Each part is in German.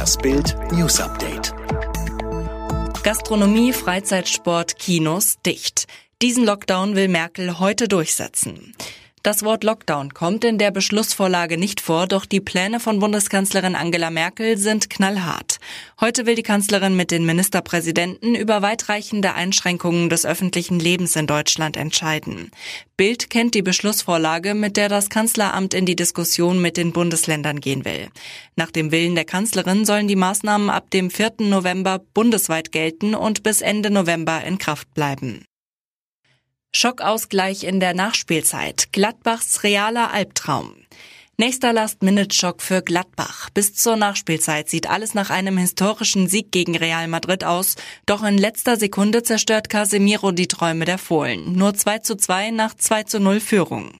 Das Bild News Update. Gastronomie, Freizeitsport, Kinos dicht. Diesen Lockdown will Merkel heute durchsetzen. Das Wort Lockdown kommt in der Beschlussvorlage nicht vor, doch die Pläne von Bundeskanzlerin Angela Merkel sind knallhart. Heute will die Kanzlerin mit den Ministerpräsidenten über weitreichende Einschränkungen des öffentlichen Lebens in Deutschland entscheiden. Bild kennt die Beschlussvorlage, mit der das Kanzleramt in die Diskussion mit den Bundesländern gehen will. Nach dem Willen der Kanzlerin sollen die Maßnahmen ab dem 4. November bundesweit gelten und bis Ende November in Kraft bleiben. Schockausgleich in der Nachspielzeit. Gladbachs realer Albtraum. Nächster Last-Minute-Schock für Gladbach. Bis zur Nachspielzeit sieht alles nach einem historischen Sieg gegen Real Madrid aus. Doch in letzter Sekunde zerstört Casemiro die Träume der Fohlen. Nur 2 zu 2 nach 2 zu 0 Führung.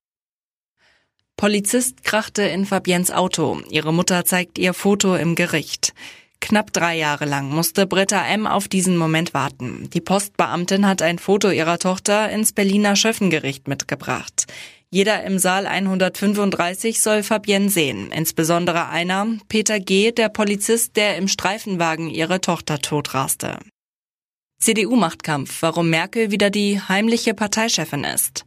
Polizist krachte in Fabiens Auto. Ihre Mutter zeigt ihr Foto im Gericht. Knapp drei Jahre lang musste Britta M. auf diesen Moment warten. Die Postbeamtin hat ein Foto ihrer Tochter ins Berliner Schöffengericht mitgebracht. Jeder im Saal 135 soll Fabienne sehen, insbesondere einer, Peter G., der Polizist, der im Streifenwagen ihre Tochter totraste. CDU-Machtkampf, warum Merkel wieder die heimliche Parteichefin ist.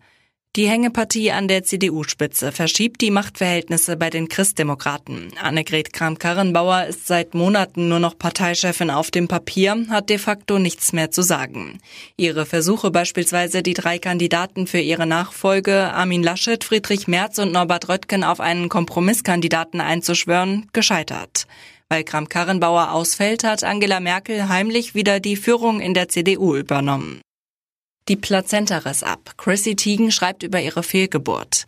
Die Hängepartie an der CDU-Spitze verschiebt die Machtverhältnisse bei den Christdemokraten. Annegret Kramp-Karrenbauer ist seit Monaten nur noch Parteichefin auf dem Papier, hat de facto nichts mehr zu sagen. Ihre Versuche beispielsweise, die drei Kandidaten für ihre Nachfolge, Armin Laschet, Friedrich Merz und Norbert Röttgen auf einen Kompromisskandidaten einzuschwören, gescheitert. Weil Kramp-Karrenbauer ausfällt, hat Angela Merkel heimlich wieder die Führung in der CDU übernommen. Die Plazenta riss ab. Chrissy Teigen schreibt über ihre Fehlgeburt.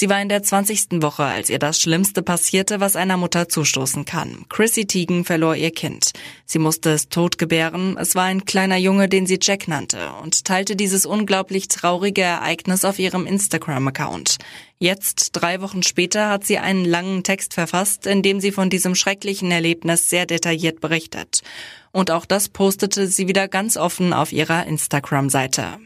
Sie war in der 20. Woche, als ihr das Schlimmste passierte, was einer Mutter zustoßen kann. Chrissy Teigen verlor ihr Kind. Sie musste es tot gebären. Es war ein kleiner Junge, den sie Jack nannte und teilte dieses unglaublich traurige Ereignis auf ihrem Instagram-Account. Jetzt, drei Wochen später, hat sie einen langen Text verfasst, in dem sie von diesem schrecklichen Erlebnis sehr detailliert berichtet. Und auch das postete sie wieder ganz offen auf ihrer Instagram-Seite.